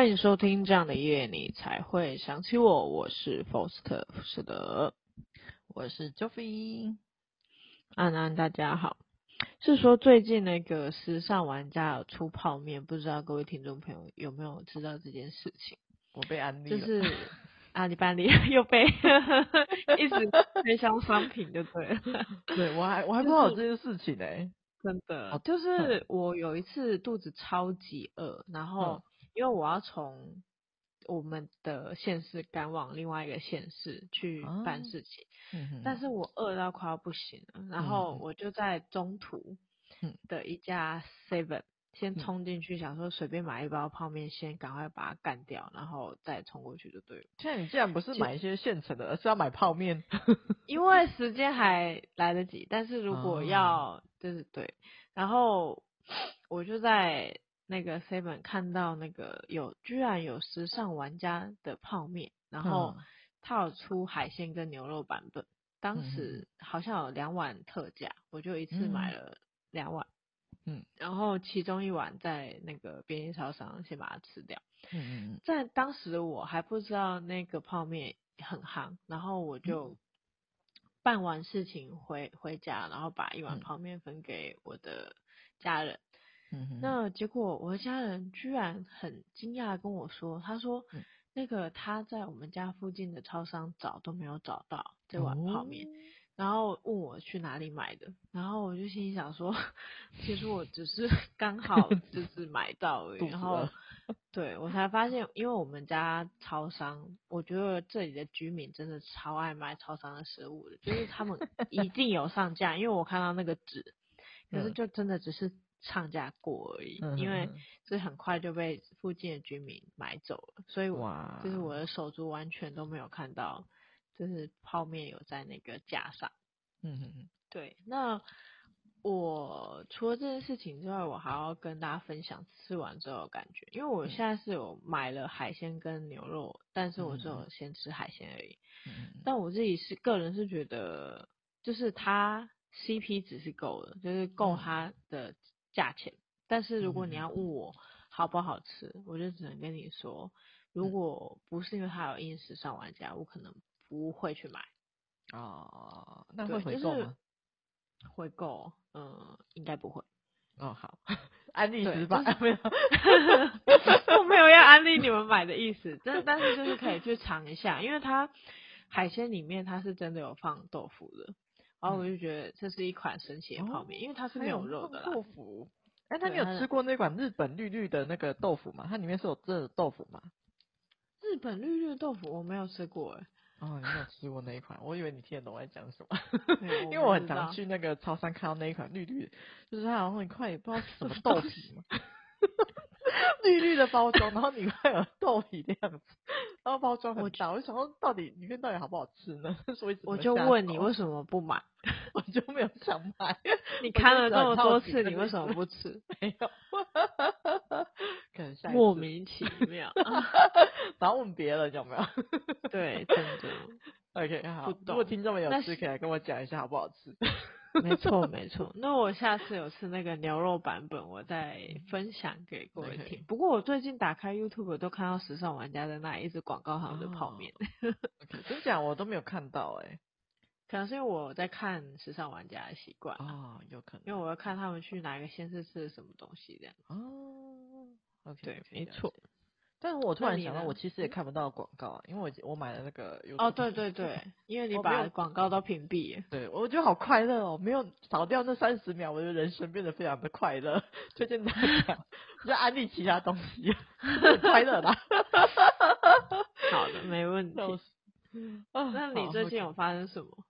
欢迎收听这样的夜，你才会想起我。我是 Faust，是的，我是 Joffy。安安，大家好。是说最近那个时尚玩家有出泡面，不知道各位听众朋友有没有知道这件事情？我被安利了，就是阿里班里又被 一直推销商品就对了。对，我还我还不知道有这件事情呢、欸，真的。就是我有一次肚子超级饿，然后。因为我要从我们的县市赶往另外一个县市去办事情，但是我饿到快要不行了，然后我就在中途的一家 Seven 先冲进去，想说随便买一包泡面，先赶快把它干掉，然后再冲过去就对了。现在你既然不是买一些现成的，而是要买泡面，因为时间还来得及，但是如果要、啊、就是对，然后我就在。那个 Seven 看到那个有居然有时尚玩家的泡面，然后他有出海鲜跟牛肉版本，当时好像有两碗特价，我就一次买了两碗，嗯，然后其中一碗在那个便利超商先把它吃掉，嗯嗯，在当时我还不知道那个泡面很夯，然后我就办完事情回回家，然后把一碗泡面分给我的家人。嗯，那结果我的家人居然很惊讶的跟我说，他说，那个他在我们家附近的超商找都没有找到这碗泡面，哦，然后问我去哪里买的，然后我就心里想说，其实我只是 刚好就 是买到而已，然后对我才发现，因为我们家超商，我觉得这里的居民真的超爱买超商的食物的，就是他们一定有上架，因为我看到那个纸，可是就真的只是。唱架过而已，因为这很快就被附近的居民买走了，所以就是我的手足完全都没有看到，就是泡面有在那个架上。嗯哼哼，对。那我除了这件事情之外，我还要跟大家分享吃完之后的感觉，因为我现在是有买了海鲜跟牛肉，但是我只有先吃海鲜而已。嗯。但我自己是个人是觉得，就是它 CP 值是够的，就是够它的。价钱，但是如果你要问我好不好吃，嗯、我就只能跟你说，如果不是因为它有硬时尚玩家，我可能不会去买。哦，那会回购吗？就是、回购，嗯，应该不会。哦，好，安利失败，没有，我没有要安利你们买的意思，但但是就是可以去尝一下，因为它海鲜里面它是真的有放豆腐的。然后我就觉得这是一款神奇的泡面，哦，因为它是没有肉的豆腐。哎，那你有吃过那款日本绿绿的那个豆腐吗？它里面是有这豆腐吗？日本绿绿的豆腐我没有吃过哎。哦，你没有吃过那一款？我以为你听得懂我在讲什么。因为我很常去那个超商看到那一款绿绿的，就是它好像一块也不知道是什么豆皮嘛。绿绿的包装，然后里面有豆皮的样子，然后包装很大，我就想说到底里面到底好不好吃呢？所以我就问你为什么不买，我就没有想买。你看了这么多次，你为什么不吃？没有，可能下莫名其 妙。然后问别人有没有？对，真的。OK，好。如果听众们有吃，可以来跟我讲一下好不好吃。没错没错，那我下次有吃那个牛肉版本，我再分享给各位听。不过我最近打开 YouTube 都看到时尚玩家在那里一直广告他们的泡面。Oh. Okay. 真假我都没有看到哎、欸，可能是因为我在看时尚玩家的习惯哦，oh, 有可能，因为我要看他们去哪一个县市吃的什么东西这样。哦、对，没错。但是我突然想到，我其实也看不到广告啊，因为我我买了那个哦，对对对，因为你把广告都屏蔽，对，我觉得好快乐哦，没有少掉那三十秒，我的人生变得非常的快乐。推荐大家，就安利其他东西，快乐啦。好的，没问题。那你最近有发生什么？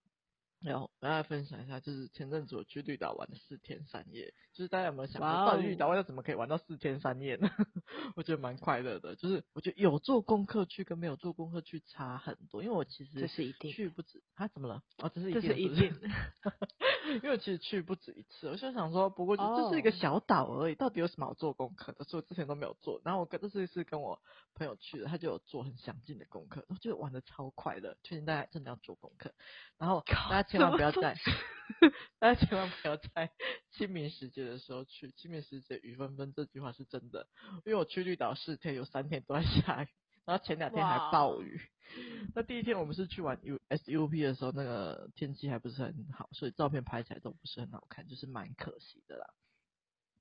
然后跟大家分享一下，就是前阵子我去绿岛玩了四天三夜，就是大家有没有想过，到底绿岛玩要怎么可以玩到四天三夜呢？我觉得蛮快乐的，就是我觉得有做功课去跟没有做功课去差很多，因为我其实这是一定去不止啊，怎么了？哦，这是一定，这是一定。因为我其实去不止一次，我就想说，不过就这是一个小岛而已，到底有什么好做功课的？所以我之前都没有做，然后我跟这次是跟我朋友去的，他就有做很详尽的功课，我觉得玩的超快乐，推荐大家真的要做功课。然后大家。千万不要在，大家千万不要在清明时节的时候去。清明时节雨纷纷，这句话是真的，因为我去绿岛四天，有三天都在下雨，然后前两天还暴雨。那第一天我们是去玩 U SUP 的时候，那个天气还不是很好，所以照片拍起来都不是很好看，就是蛮可惜的啦。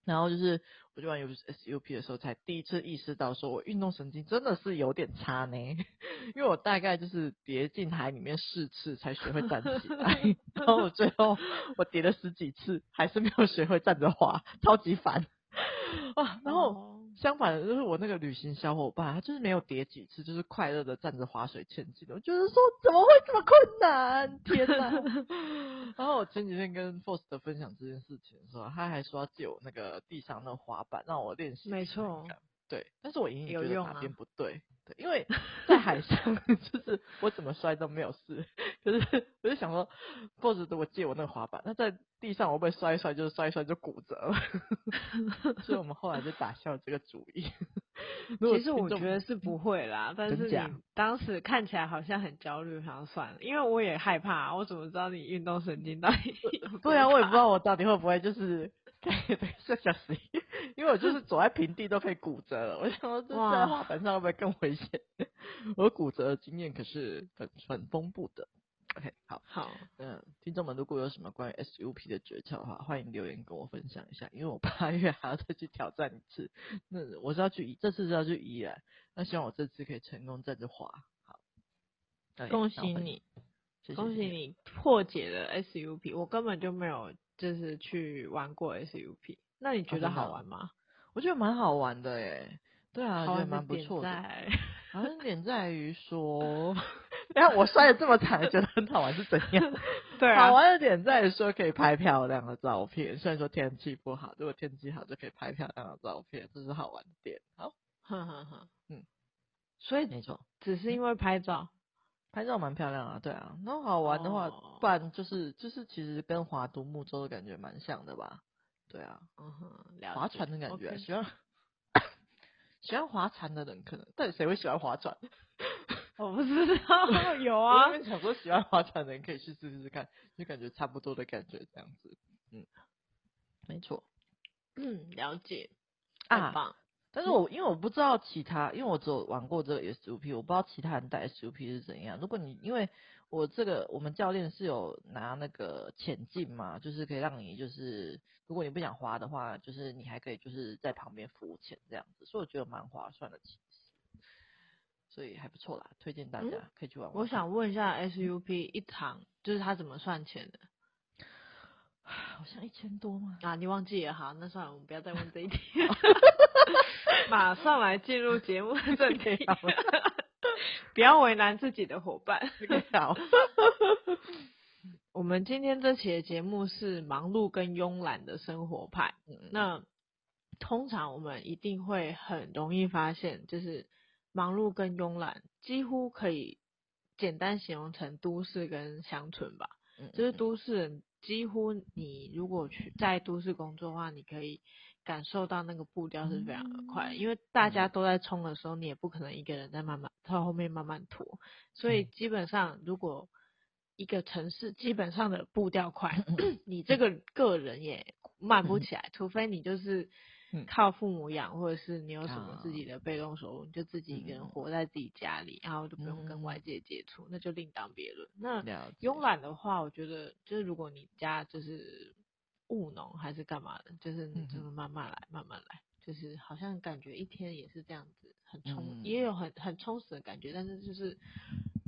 然后就是，我就玩游戏 SUP 的时候，才第一次意识到，说我运动神经真的是有点差呢。因为我大概就是跌进海里面四次才学会站起来，然后我最后我跌了十几次，还是没有学会站着滑，超级烦。啊，然后。相反的，就是我那个旅行小伙伴，他就是没有跌几次，就是快乐的站着划水前进的。我就是说，怎么会这么困难？天哪！然后我前几天跟 Faust 分享这件事情的时候，他还说要借我那个地上那个滑板，让我练习。没错。对，但是我隐隐觉得哪边不对。对，因为在海上，就是我怎么摔都没有事。可是我就想说，或者我借我那个滑板，那在地上我会不会摔一摔，就是摔一摔就骨折了。所以我们后来就打消了这个主意。其实我觉得是不会啦，但是你当时看起来好像很焦虑，好像算了，因为我也害怕，我怎么知道你运动神经到底？对啊，我也不知道我到底会不会就是。对对，是小时，因为我就是走在平地都可以骨折了。我想说，这在滑板上会不会更危险？我骨折的经验可是很很丰富的。OK，好，好，嗯，听众们如果有什么关于 SUP 的诀窍的话，欢迎留言跟我分享一下。因为我八月还要再去挑战一次，那我是要去，这次是要去宜兰，那希望我这次可以成功站着滑。好，恭喜你，谢谢恭喜你破解了 SUP，我根本就没有。就是去玩过 SUP，那你觉得好玩吗？啊、我觉得蛮好玩的耶。对啊，觉得蛮不错的。好像点在于说，你看我摔的这么惨，觉得很好玩是怎样？对啊，好玩的点在于说可以拍漂亮的照片。虽然说天气不好，如果天气好就可以拍漂亮的照片，这是好玩的点。好，哼哼哼，嗯，所以没错，只是因为拍照。拍照蛮漂亮啊，对啊，那好玩的话，oh. 不然就是就是其实跟划独木舟的感觉蛮像的吧，对啊，嗯哼，划船的感觉.喜欢 喜欢划船的人可能，到底谁会喜欢划船？我不知道，有啊，因为想说喜欢划船的人可以去试试看，就感觉差不多的感觉这样子，嗯，没错，嗯，了解，很棒。啊但是我因为我不知道其他，因为我只有玩过这个 SUP，我不知道其他人带 SUP 是怎样。如果你因为我这个我们教练是有拿那个潜镜嘛，就是可以让你就是如果你不想滑的话，就是你还可以就是在旁边浮潜这样子，所以我觉得蛮划算的，其实，所以还不错啦，推荐大家可以去玩玩。我想问一下 SUP 一场就是他怎么算钱的？好像一千多吗？啊，你忘记了，好，那算了，我们不要再问这一题。马上来进入节目 正题，不要为难自己的伙伴。好，我们今天这期的节目是忙碌跟慵懒的生活派。那通常我们一定会很容易发现，就是忙碌跟慵懒几乎可以简单形容成都市跟乡村吧。就是都市人几乎你如果去在都市工作的话，你可以。感受到那个步调是非常的。快，因为大家都在冲的时候，你也不可能一个人在慢慢到后面慢慢拖，所以基本上如果一个城市基本上的步调快，你这个个人也慢不起来，除非你就是靠父母养，或者是你有什么自己的被动收入，你就自己一个人活在自己家里，然后就不用跟外界接触，那就另当别论。那慵懒的话，我觉得就是如果你家就是。务农还是干嘛的？就是你这么慢慢来，慢慢来，就是好像感觉一天也是这样子，很充，也有很很充实的感觉，但是就是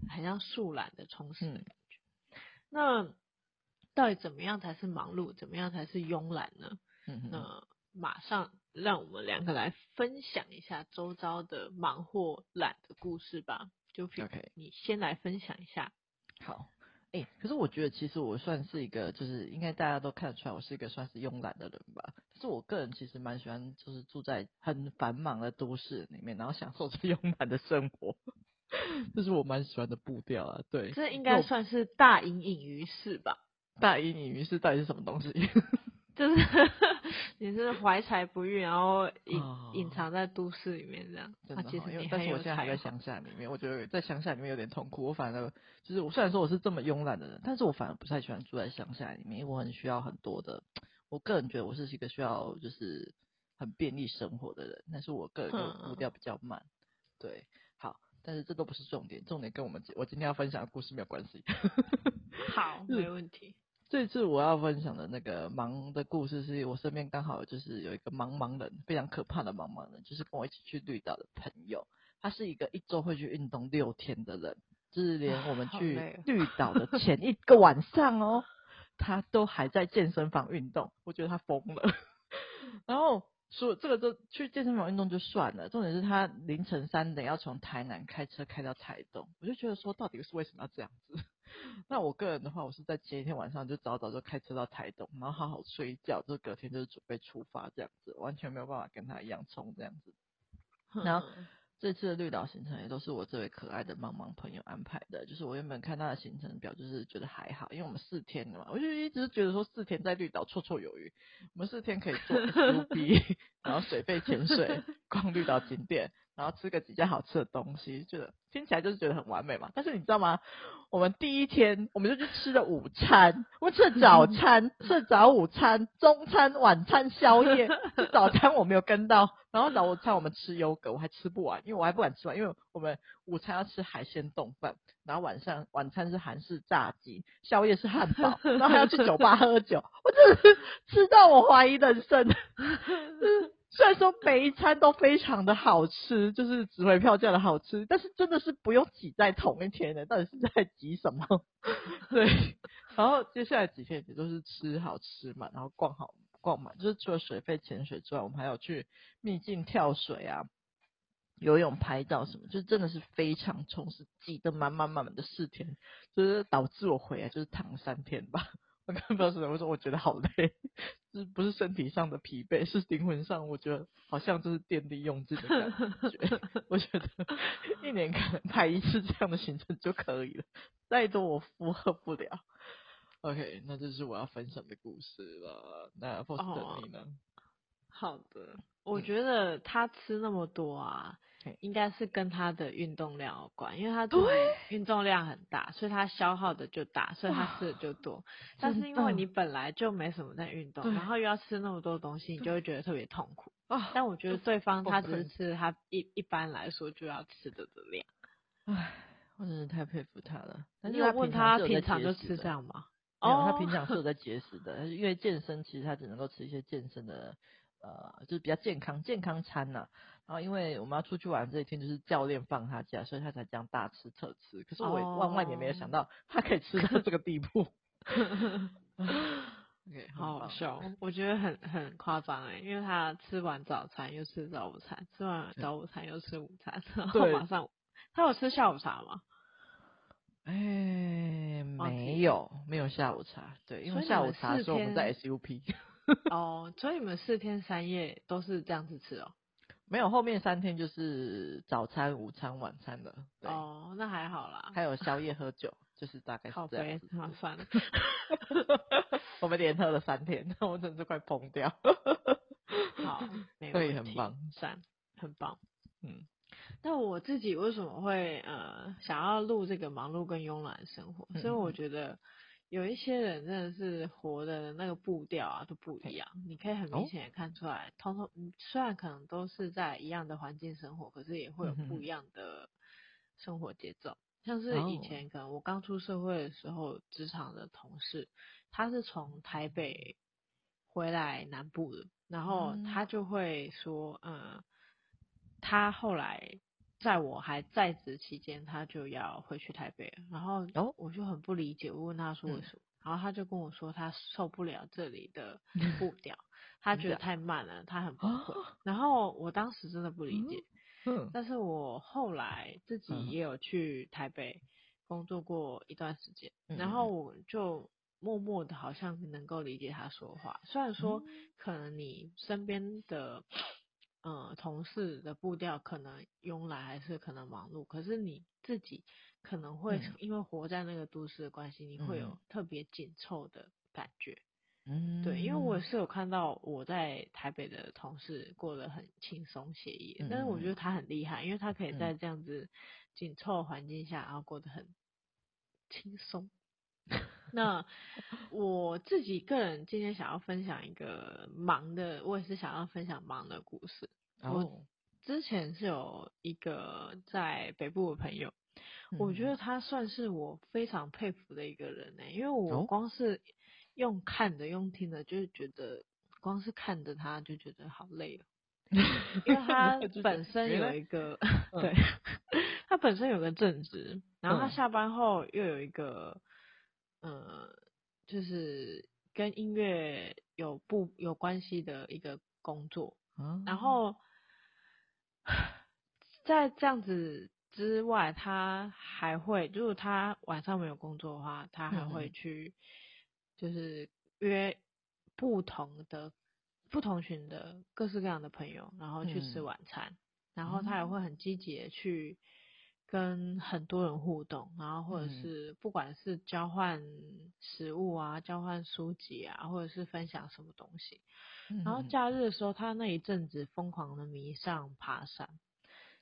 很像树懒的充实的感觉。那到底怎么样才是忙碌？怎么样才是慵懒呢？嗯那马上让我们两个来分享一下周遭的忙或懒的故事吧。就 OK，你先来分享一下。好。哎、欸，可是我觉得其实我算是一个，就是应该大家都看得出来，我是一个算是慵懒的人吧。可是我个人其实蛮喜欢，就是住在很繁忙的都市里面，然后享受着 慵懒的生活，这是我蛮喜欢的步调啊。对，这应该算是大隐隐于市吧？大隐隐于市到底是什么东西？就是你是怀才不遇，然后隐隐藏在都市里面这样。真的，因为但是我现在还在乡下里面，我觉得在乡下里面有点痛苦。我反而就是我虽然说我是这么慵懒的人，但是我反而不太喜欢住在乡下里面，因为我很需要很多的。我个人觉得我是一个需要就是很便利生活的人，但是我个人就步调比较慢。对，好，但是这都不是重点，重点跟我们我今天要分享的故事没有关系。好，没问题。这次我要分享的那个盲的故事，是我身边刚好就是有一个茫茫人，非常可怕的茫茫人，就是跟我一起去绿岛的朋友。他是一个一周会去运动六天的人，就是连我们去绿岛的前 一个晚上哦，他都还在健身房运动。我觉得他疯了。然后说这个就去健身房运动就算了，重点是他凌晨三点要从台南开车开到台东，我就觉得说到底是为什么要这样子？那我个人的话，我是在前一天晚上就早早就开车到台东，然后好好睡一觉，就隔天就是准备出发这样子，完全没有办法跟他一样冲这样子。然后这次的绿岛行程也都是我这位可爱的茫茫朋友安排的，就是我原本看他的行程表，就是觉得还好，因为我们四天的嘛，我就一直觉得说四天在绿岛绰绰有余，我们四天可以做 SUP，然后水肺潜水，逛绿岛景点。然后吃个几件好吃的东西，觉得听起来就是觉得很完美嘛。但是你知道吗？我们第一天我们就去吃了午餐，我们吃了早餐，吃了早午餐、中餐、晚餐、宵夜。早餐我没有跟到，然后早午餐我们吃优格，我还吃不完，因为我还不敢吃完，因为我们午餐要吃海鲜冻饭，然后晚上晚餐是韩式炸鸡，宵夜是汉堡，然后还要去酒吧喝酒，我真的是吃到我怀疑人生。虽然说每一餐都非常的好吃，就是值回票价的好吃，但是真的是不用挤在同一天的，到底是在挤什么？对，然后接下来几天也都是吃好吃嘛，然后逛好逛嘛，就是除了水肺潜水之外，我们还有去秘境跳水啊、游泳、拍照什么，就真的是非常充实，挤得满满满满的四天，就是导致我回来就是躺三天吧。我刚不知道是什么，我说我觉得好累，是不是身体上的疲惫，是灵魂上，我觉得好像就是电力用尽的感觉。我觉得一年可能排一次这样的行程就可以了，再多我负荷不了。OK，那这是我要分享的故事了。那 Foster 你呢？好的，我觉得他吃那么多啊。应该是跟他的运动量有关，因为他运动量很大，所以他消耗的就大，所以他吃的就多。但是因为你本来就没什么在运动，然后又要吃那么多东西，你就会觉得特别痛苦。但我觉得对方他只是吃他一一般来说就要吃的的量。唉，我真的太佩服他了。但是你有问他平常就吃这样吗？哦，他平常是有在节食的，因为健身其实他只能够吃一些健身的，呃，就是比较健康健康餐呐。然后因为我们要出去玩这一天，就是教练放他假，所以他才这样大吃特吃。可是我万万也没有想到，他可以吃到这个地步。OK，好好笑，我觉得很很夸张哎，因为他吃完早餐又吃早午餐，吃完早午餐又吃午餐，然后马上他有吃下午茶吗？哎，没有，没有下午茶。对，因为下午茶时候我们在 SUP。哦，所以你们四天三夜都是这样子吃哦？没有，后面三天就是早餐、午餐、晚餐的。哦，那还好啦。还有宵夜 喝酒，就是大概是这样子。好，算了。我们连喝了三天，我真是快疯掉。好，没问题。对，很棒，算，很棒。嗯，那我自己为什么会呃想要录这个忙碌跟慵懒的生活？所以我觉得。有一些人真的是活的那个步调啊都不一样，你可以很明显的看出来，通通虽然可能都是在一样的环境生活，可是也会有不一样的生活节奏。像是以前可能我刚出社会的时候，职场的同事，他是从台北回来南部的，然后他就会说，嗯，他后来。在我还在职期间，他就要回去台北，然后我就很不理解，我问他说为什么，嗯、然后他就跟我说他受不了这里的 步调，嗯、他觉得太慢了，他很崩溃。哦、然后我当时真的不理解，嗯，但是我后来自己也有去台北工作过一段时间，嗯、然后我就默默的好像能够理解他说话，虽然说可能你身边的。嗯，同事的步调可能慵懒，还是可能忙碌，可是你自己可能会因为活在那个都市的关系，嗯、你会有特别紧凑的感觉。嗯，对，因为我也是有看到我在台北的同事过得很轻松惬意，嗯、但是我觉得他很厉害，因为他可以在这样子紧凑环境下，然后过得很轻松。那我自己个人今天想要分享一个忙的，我也是想要分享忙的故事。哦、我之前是有一个在北部的朋友，嗯、我觉得他算是我非常佩服的一个人呢、欸，因为我光是。用看的，用听的，就是觉得光是看着他就觉得好累了，因为他本身有一个，对，他本身有个正职，然后他下班后又有一个，呃，就是跟音乐有不有关系的一个工作，嗯然后在这样子之外，他还会，如果他晚上没有工作的话，他还会去。就是约不同的、不同群的各式各样的朋友，然后去吃晚餐，嗯、然后他也会很积极的去跟很多人互动，然后或者是不管是交换食物啊、嗯、交换书籍啊，或者是分享什么东西。嗯、然后假。日的时候，他那一阵子疯狂的迷上爬山，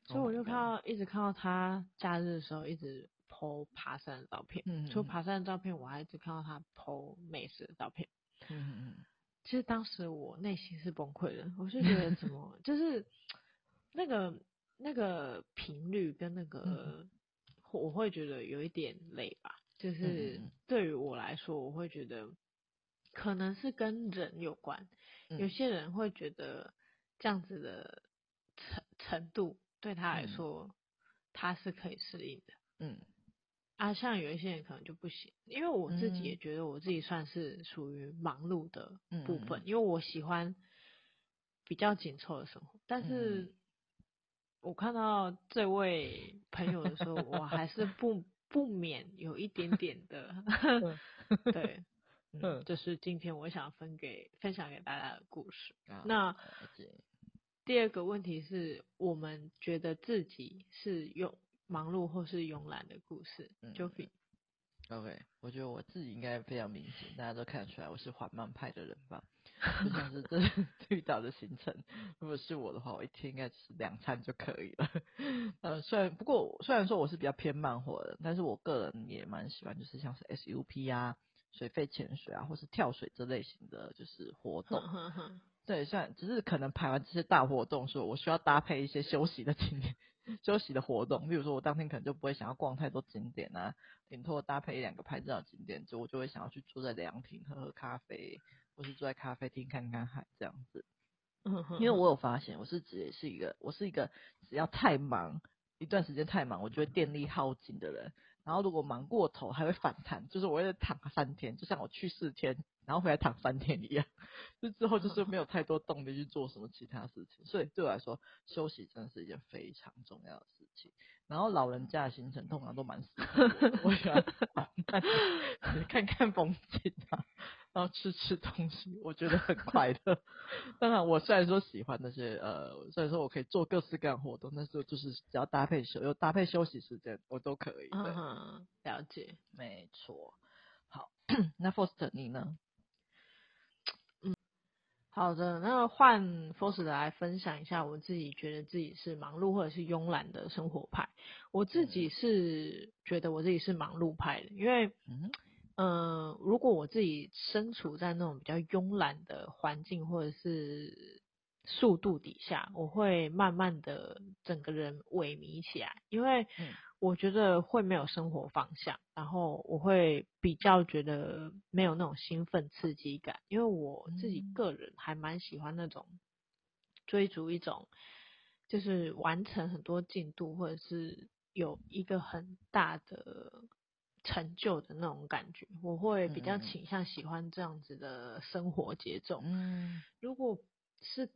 所以我就看到、oh、一直看到他假日的时候一直。po 爬山的照片，嗯，除了爬山的照片，我还一直看到他 po 美食的照片，嗯嗯，其实当时我内心是崩溃的，我就觉得怎么，就是那个那个频率跟那个，嗯、我会觉得有一点累吧，就是对于我来说，我会觉得可能是跟人有关，有些人会觉得这样子的程程度对他来说，他是可以适应的，嗯。啊，像有一些人可能就不行，因为我自己也觉得我自己算是属于忙碌的部分，嗯、因为我喜欢比较紧凑的生活。但是，我看到这位朋友的时候，我还是不不免有一点点的，对，嗯，这、就是今天我想分给分享给大家的故事。啊、那第二个问题是我们觉得自己是用。忙碌或是慵懒的故事，就比、嗯、OK，我觉得我自己应该非常明显，大家都看得出来我是缓慢派的人吧。就像是这绿岛的行程，如果是我的话，我一天应该吃两餐就可以了。呃，虽然不过虽然说我是比较偏慢活的，但是我个人也蛮喜欢，就是像是 SUP 啊、水肺潜水啊，或是跳水这类型的就是活动。对，虽然只是可能排完这些大活动，说我需要搭配一些休息的景点。休息的活动，比如说我当天可能就不会想要逛太多景点啊，顶多搭配一两个拍照景点，就我就会想要去坐在凉亭喝喝咖啡，或是坐在咖啡厅看看海这样子。嗯，因为我有发现，我是只是一个，我是一个只要太忙一段时间太忙，我就会电力耗尽的人。然后如果忙过头还会反弹，就是我会躺三天，就像我去四天，然后回来躺三天一样，就之后就是没有太多动力去做什么其他事情。所以对我来说，休息真的是一件非常重要的事情。然后老人家的行程通常都蛮适合我，我喜欢看看风景啊。然后吃吃东西，我觉得很快乐。当然，我虽然说喜欢那些呃，虽然说我可以做各式各样活动，但是就是只要搭配休，有搭配休息时间，我都可以。嗯哼，了解，没错。好，那 Foster 你呢？嗯，好的，那换 Foster 来分享一下，我自己觉得自己是忙碌或者是慵懒的生活派。我自己是觉得我自己是忙碌派的，因为嗯。嗯，如果我自己身处在那种比较慵懒的环境或者是速度底下，我会慢慢的整个人萎靡起来，因为我觉得会没有生活方向，然后我会比较觉得没有那种兴奋刺激感，因为我自己个人还蛮喜欢那种追逐一种就是完成很多进度或者是有一个很大的。成就的那种感觉，我会比较倾向喜欢这样子的生活节奏。嗯，如果是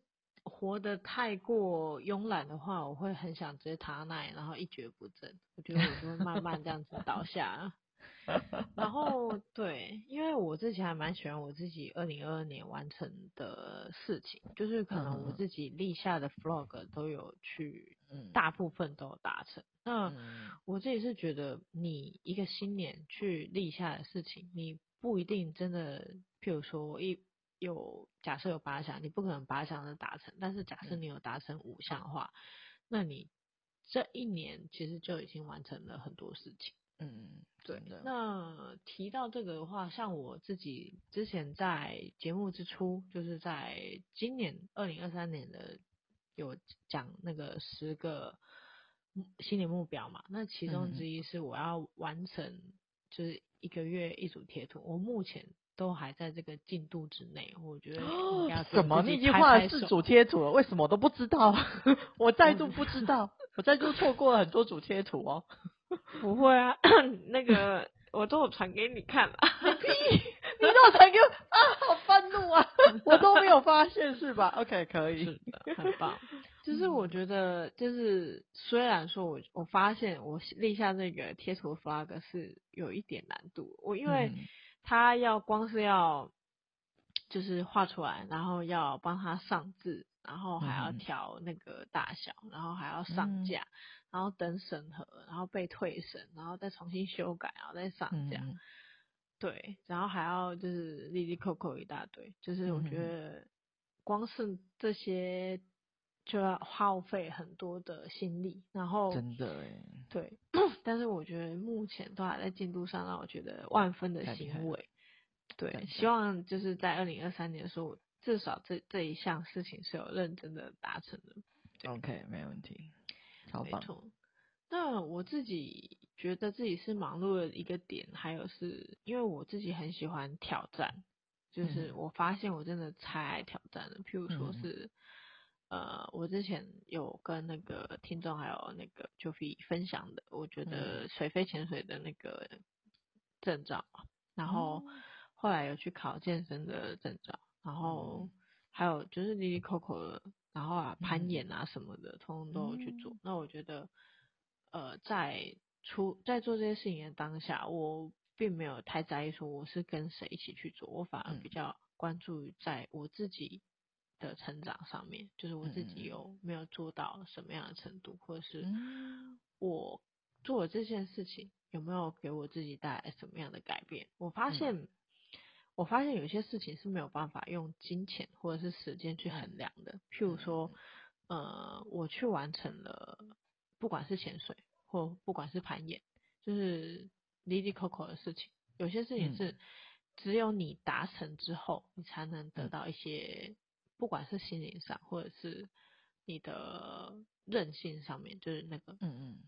活得太过慵懒的话，我会很想直接躺在那里，然后一蹶不振。我觉得我就会慢慢这样子倒下。然后对，因为我自己还蛮喜欢我自己二零二二年完成的事情，就是可能我自己立下的 FLOG 都有去，大部分都有达成。那我自己是觉得，你一个新年去立下的事情，你不一定真的，譬如说一有假设有八项，你不可能八项都达成，但是假设你有达成五项的话，嗯、那你这一年其实就已经完成了很多事情。嗯，对。那提到这个的话，像我自己之前在节目之初，就是在今年二零二三年的有讲那个十个心理目标嘛，那其中之一是我要完成就是一个月一组贴图，我目前都还在这个进度之内，我觉得应该怎么你已经画了四组贴图了？为什么我都不知道？我再度不知道，我再度错过了很多组贴图哦。不会啊，那个我都有传给你看了。屁！你都有传给我啊？好愤怒啊！我都没有发现是吧？OK，可以，是的，很棒。就是我觉得，就是虽然说我我发现我立下这个贴图 flag 是有一点难度，我因为他要光是要就是画出来，然后要帮他上字，然后还要调那个大小，然后还要上架。然后等审核，然后被退审，然后再重新修改，然后再上架。嗯、对，然后还要就是利利扣扣一大堆，就是我觉得光是这些就要耗费很多的心力。然后真的哎，对，但是我觉得目前都还在进度上，让我觉得万分的欣慰。对，希望就是在二零二三年的时候，至少这这一项事情是有认真的达成的。OK，没问题。没错，那我自己觉得自己是忙碌的一个点，还有是因为我自己很喜欢挑战，就是我发现我真的太爱挑战了。譬如说是，呃，我之前有跟那个听众还有那个 Joffy 分享的，我觉得水肺潜水的那个证照，然后后来有去考健身的证照，然后还有就是滴滴 Coco 的。然后啊，攀岩啊什么的，嗯、通通都有去做。嗯、那我觉得，呃，在出在做这些事情的当下，我并没有太在意说我是跟谁一起去做，我反而比较关注于在我自己的成长上面，就是我自己有没有做到什么样的程度，或者是我做了这件事情有没有给我自己带来什么样的改变。我发现。嗯我发现有些事情是没有办法用金钱或者是时间去衡量的。譬如说，呃，我去完成了，不管是潜水或不管是攀岩，就是哩哩扣扣的事情。有些事情是只有你达成之后，你才能得到一些，不管是心灵上或者是你的韧性上面，就是那个，嗯嗯，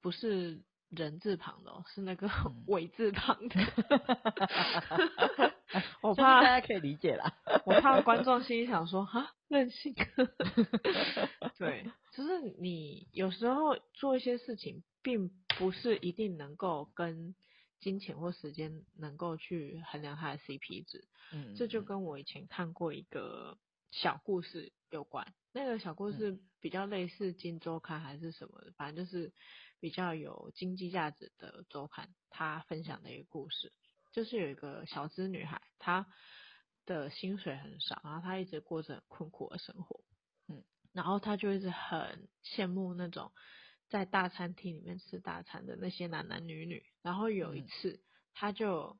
不是。人字旁的、喔，是那个 伟字旁的。我怕大家可以理解啦。我怕观众心里想说，哈，任性。对，就是你有时候做一些事情，并不是一定能够跟金钱或时间能够去衡量它的 CP 值。嗯，这就跟我以前看过一个小故事有关。那个小故事比较类似《金周刊》还是什么的，反正就是。比较有经济价值的周刊，他分享的一个故事，就是有一个小资女孩，她的薪水很少，然后她一直过着很困苦的生活，嗯，然后她就一直很羡慕那种在大餐厅里面吃大餐的那些男男女女，然后有一次，她就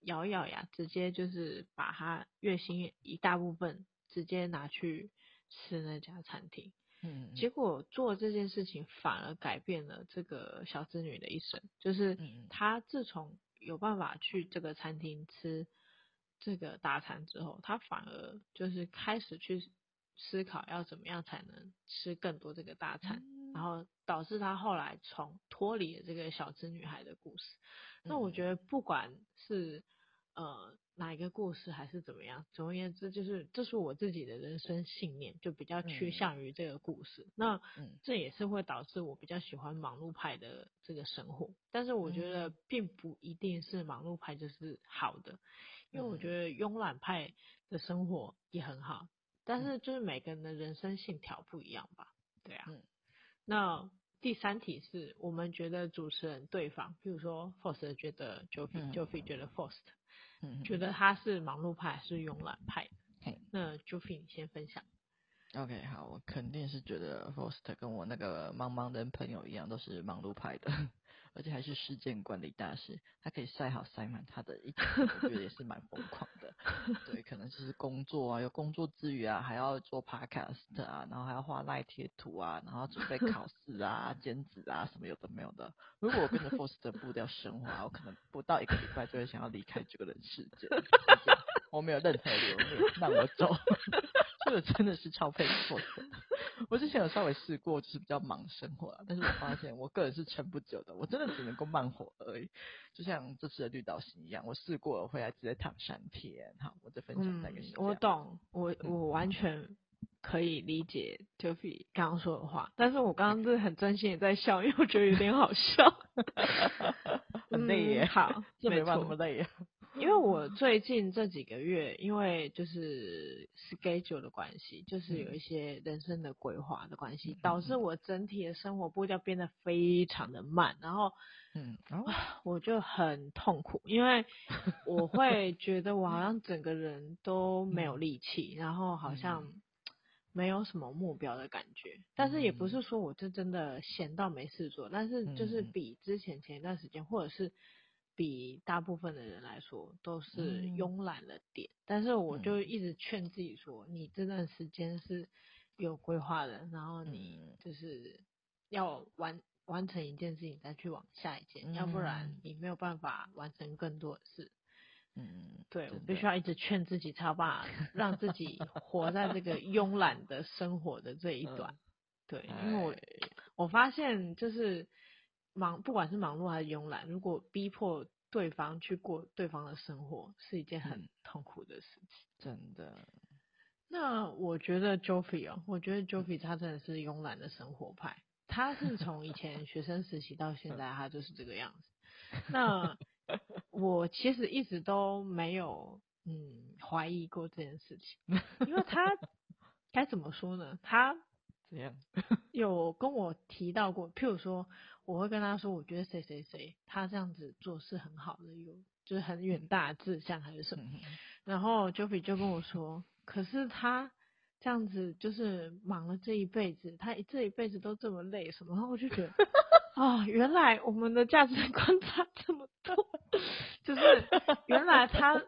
咬咬牙，直接就是把她月薪一大部分直接拿去吃那家餐厅。嗯，结果做这件事情反而改变了这个小资女的一生，就是她自从有办法去这个餐厅吃这个大餐之后，他反而就是开始去思考要怎么样才能吃更多这个大餐，然后导致他后来从脱离了这个小资女孩的故事。那我觉得不管是呃。哪一个故事还是怎么样？总而言之，就是这是我自己的人生信念，就比较趋向于这个故事。嗯、那这也是会导致我比较喜欢忙碌派的这个生活。但是我觉得并不一定是忙碌派就是好的，因为我觉得慵懒派的生活也很好。但是就是每个人的人生信条不一样吧？对啊。那第三题是我们觉得主持人对方，比如说 Faust 觉得 Joffy，Joffy 觉得觉得他是忙碌派还是慵懒派？那 Joffy 你先分享。OK，好，我肯定是觉得 Foster 跟我那个茫茫人朋友一样，都是忙碌派的。而且还是时间管理大师，他可以塞好塞满他的一天，我觉得也是蛮疯狂的。对，可能就是工作啊，有工作之余啊，还要做 podcast 啊，然后还要画赖贴图啊，然后准备考试啊、兼职啊什么有的没有的。如果我跟着 Force 的步调生活，我可能不到一个礼拜就会想要离开这个人世界。我没有任何留恋，让我走。这个真的是超佩服。我之前有稍微试过，就是比较忙生活，但是我发现我个人是撑不久的，我真的只能够慢活而已。就像这次的绿岛行一样，我试过了，回来直接躺三天。好，我再分享那个、嗯。我懂，我我完全可以理解 Tuffy 刚刚说的话，但是我刚刚是很真心的在笑，因为我觉得有点好笑。很累耶，好，这没办法，这么累。因为我最近这几个月，因为就是 schedule 的关系，就是有一些人生的规划的关系，导致我整体的生活步调变得非常的慢，然后，嗯，我就很痛苦，因为我会觉得我好像整个人都没有力气，然后好像没有什么目标的感觉，但是也不是说我就真的闲到没事做，但是就是比之前前一段时间，或者是。比大部分的人来说都是慵懒了点，嗯、但是我就一直劝自己说，嗯、你这段时间是有规划的，然后你就是要完完成一件事情再去往下一件，嗯、要不然你没有办法完成更多的事。嗯，对，我必须要一直劝自己，才把 让自己活在这个慵懒的生活的这一段。嗯、对，因为我我发现就是。忙，不管是忙碌还是慵懒，如果逼迫对方去过对方的生活，是一件很痛苦的事情。真的。那我觉得 Joffy 哦，我觉得 Joffy 他真的是慵懒的生活派。他是从以前学生时期到现在，他就是这个样子。那 我其实一直都没有嗯怀疑过这件事情，因为他 该怎么说呢？他怎样 有跟我提到过，譬如说。我会跟他说，我觉得谁谁谁他这样子做是很好的，有就是很远大的志向还是什么。然后 Joffy 就跟我说，可是他这样子就是忙了这一辈子，他这一辈子都这么累什么。然后我就觉得 啊、哦，原来我们的价值观差这么多，就是原来他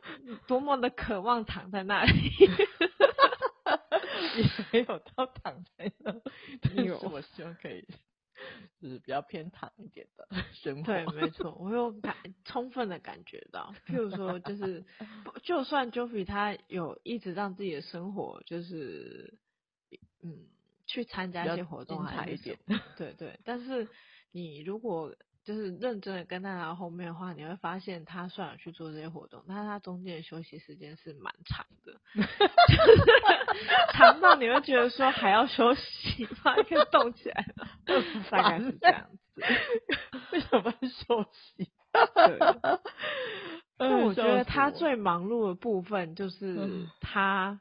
多么的渴望躺在那里，也没有到躺在那，但是我希望可以。就是比较偏躺一点的生活。对，没错，我有感充分的感觉到。譬如说，就是就算 Joffy 他有一直让自己的生活就是嗯去参加一些活动还是一点，对对。但是你如果就是认真的跟在他后面的话，你会发现他虽然去做这些活动，但是他中间的休息时间是蛮长的，长到你会觉得说还要休息吗？可以动起来了，大概是这样子。为什么休息？对。那我觉得他最忙碌的部分就是他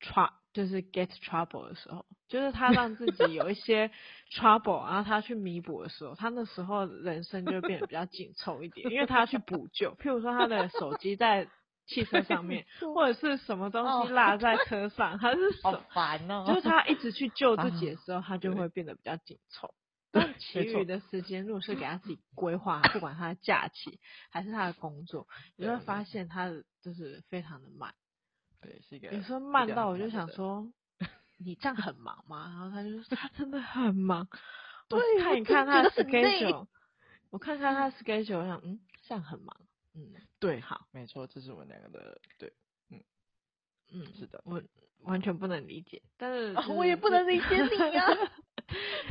tr 就是 get trouble 的时候。就是他让自己有一些 trouble，然后他去弥补的时候，他那时候人生就变得比较紧凑一点，因为他要去补救。譬如说他的手机在汽车上面，或者是什么东西落在车上，他是 好烦哦。就是他一直去救自己的时候，他就会变得比较紧凑。但其余的时间，如果是给他自己规划，不管他的假期还是他的工作，你会发现他的就是非常的慢。对，是一个。有时候慢到我就想说。你这样很忙吗？然后他就说 他真的很忙。我，看一看他的 schedule，我看看他的 schedule，我想嗯，这样很忙。嗯，对，好，没错，这是我们两个的对，嗯嗯，是的，我完全不能理解，但是我也不能理解你啊，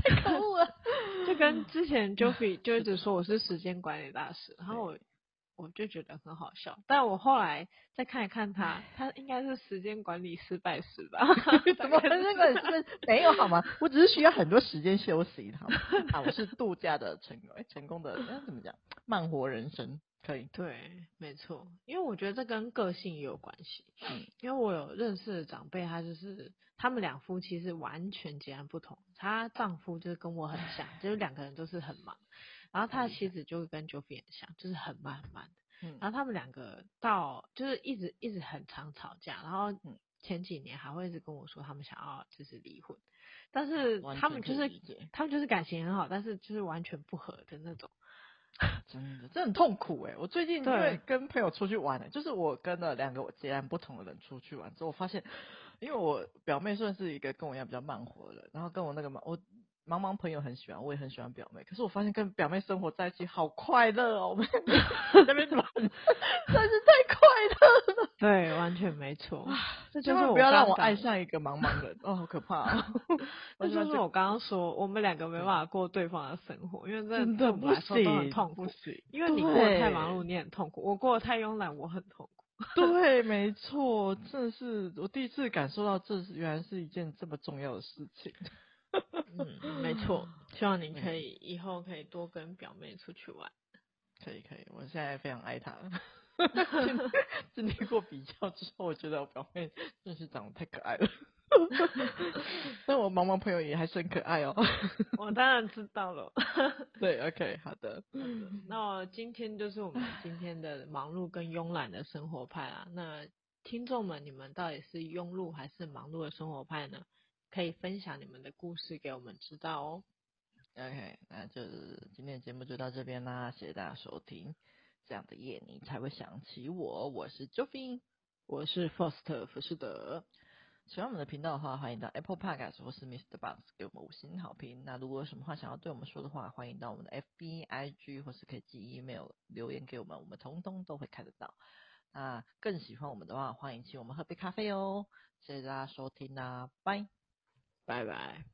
太可恶了。就跟之前 Joffy 就一直说我是时间管理大师，然后我。我就觉得很好笑，但我后来再看一看他，他应该是时间管理失败史吧？怎么时间管理失败？没有好吗？我只是需要很多时间休息，好吗？啊，我是度假的成功，成功的，那怎么讲？慢活人生可以。对，没错，因为我觉得这跟个性也有关系。嗯，因为我有认识的长辈，他就是他们两夫妻是完全截然不同。她丈夫就是跟我很像，就是两个人都是很忙。然后他的妻子就跟 Joffy 很像，就是很慢很慢的。嗯，然后他们两个到就是一直一直很常吵架，然后前几年还会一直跟我说他们想要就是离婚，但是他们就是他们就是感情很好，但是就是完全不合的那种。真的，这很痛苦哎！我最近因为跟朋友出去玩，就是我跟了两个我截然不同的人出去玩之后，我发现，因为我表妹算是一个跟我一样比较慢活的人，然后跟我那个嘛我。茫茫朋友很喜欢，我也很喜欢表妹。可是我发现跟表妹生活在一起好快乐哦，我们那边玩，真是太快乐了。对，完全没错。这就是不要让我爱上一个茫茫人哦，好可怕哦。这就是我刚刚说，我们两个没办法过对方的生活，因为真的不行，痛苦。因为你过得太忙碌，你很痛苦；我过得太慵懒，我很痛苦。对，没错，这是我第一次感受到，这是原来是一件这么重要的事情。嗯，没错，希望你可以以后可以多跟表妹出去玩。可以可以，我现在非常爱她。经历过比较之后，我觉得我表妹真是长得太可爱了。但我茫茫朋友也还是很可爱哦。我当然知道了。对，OK，好的。那今天就是我们今天的忙碌跟慵懒的生活派啊。那听众们，你们到底是庸碌还是忙碌的生活派呢？可以分享你们的故事给我们知道哦。OK，那就是今天的节目就到这边啦，谢谢大家收听。这样的夜你才会想起我，我是 Joffy，我是 Foster 浮士德。喜欢我们的频道的话，欢迎到 Apple Podcast 或是 Mr. Box 给我们五星好评。那如果有什么话想要对我们说的话，欢迎到我们的 FB、IG 或是可以寄 email 留言给我们，我们通通都会看得到。那更喜欢我们的话，欢迎请我们喝杯咖啡哦。谢谢大家收听啦，拜。Bye bye.